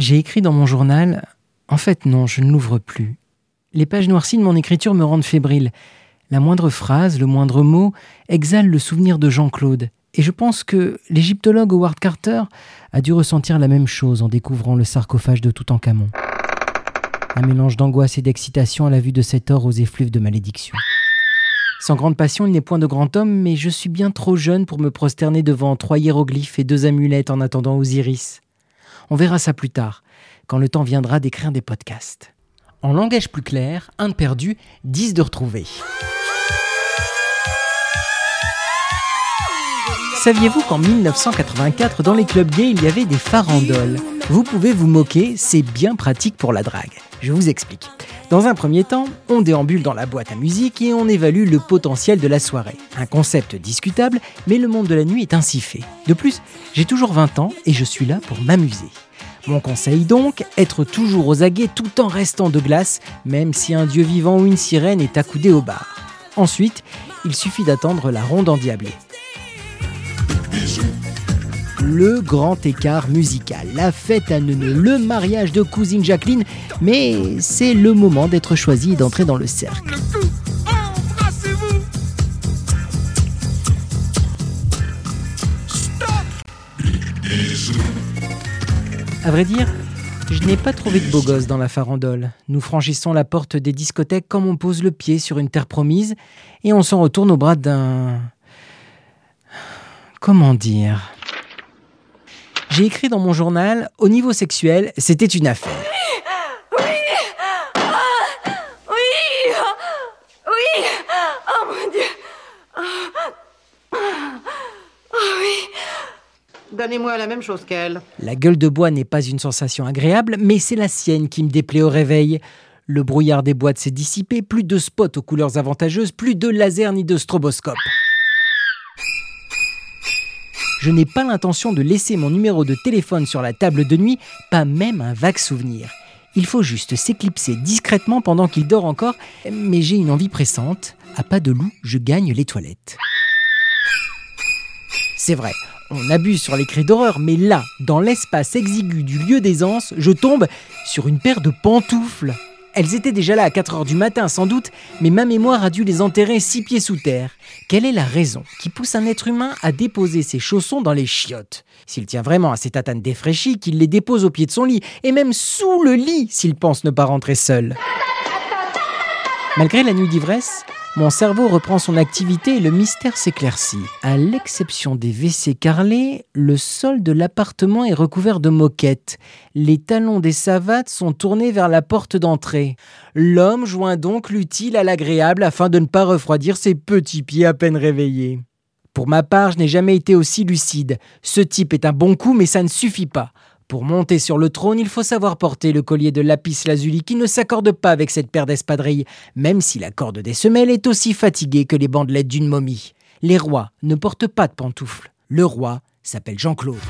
J'ai écrit dans mon journal En fait, non, je ne l'ouvre plus. Les pages noircies de mon écriture me rendent fébrile. La moindre phrase, le moindre mot exhale le souvenir de Jean-Claude. Et je pense que l'égyptologue Howard Carter a dû ressentir la même chose en découvrant le sarcophage de Toutankhamon. Un mélange d'angoisse et d'excitation à la vue de cet or aux effluves de malédiction. Sans grande passion, il n'est point de grand homme, mais je suis bien trop jeune pour me prosterner devant trois hiéroglyphes et deux amulettes en attendant Osiris. On verra ça plus tard, quand le temps viendra d'écrire des podcasts. En langage plus clair, un de perdu, dix de retrouvé. Saviez-vous qu'en 1984, dans les clubs gays, il y avait des farandoles Vous pouvez vous moquer, c'est bien pratique pour la drague. Je vous explique. Dans un premier temps, on déambule dans la boîte à musique et on évalue le potentiel de la soirée. Un concept discutable, mais le monde de la nuit est ainsi fait. De plus, j'ai toujours 20 ans et je suis là pour m'amuser. Mon conseil donc, être toujours aux aguets tout en restant de glace, même si un dieu vivant ou une sirène est accoudé au bar. Ensuite, il suffit d'attendre la ronde endiablée le grand écart musical, la fête à Neuneu, le mariage de cousine Jacqueline, mais c'est le moment d'être choisi et d'entrer dans le cercle. À vrai dire, je n'ai pas trouvé de beau gosse dans la farandole. Nous franchissons la porte des discothèques comme on pose le pied sur une terre promise et on s'en retourne au bras d'un... Comment dire? J'ai écrit dans mon journal, au niveau sexuel, c'était une affaire. Oui Oui Oui Oui Oh mon Dieu Oh, oui Donnez-moi la même chose qu'elle. La gueule de bois n'est pas une sensation agréable, mais c'est la sienne qui me déplaît au réveil. Le brouillard des boîtes s'est dissipé, plus de spots aux couleurs avantageuses, plus de lasers ni de stroboscope. Je n'ai pas l'intention de laisser mon numéro de téléphone sur la table de nuit, pas même un vague souvenir. Il faut juste s'éclipser discrètement pendant qu'il dort encore, mais j'ai une envie pressante. À pas de loup, je gagne les toilettes. C'est vrai, on abuse sur les cris d'horreur, mais là, dans l'espace exigu du lieu d'aisance, je tombe sur une paire de pantoufles. Elles étaient déjà là à 4 heures du matin sans doute, mais ma mémoire a dû les enterrer six pieds sous terre. Quelle est la raison qui pousse un être humain à déposer ses chaussons dans les chiottes? S'il tient vraiment à ses tatanes défraîchies, qu'il les dépose au pied de son lit, et même sous le lit s'il pense ne pas rentrer seul. Malgré la nuit d'ivresse, mon cerveau reprend son activité et le mystère s'éclaircit. À l'exception des WC carrelés, le sol de l'appartement est recouvert de moquettes. Les talons des savates sont tournés vers la porte d'entrée. L'homme joint donc l'utile à l'agréable afin de ne pas refroidir ses petits pieds à peine réveillés. Pour ma part, je n'ai jamais été aussi lucide. Ce type est un bon coup, mais ça ne suffit pas. Pour monter sur le trône, il faut savoir porter le collier de lapis lazuli qui ne s'accorde pas avec cette paire d'espadrilles, même si la corde des semelles est aussi fatiguée que les bandelettes d'une momie. Les rois ne portent pas de pantoufles. Le roi s'appelle Jean-Claude.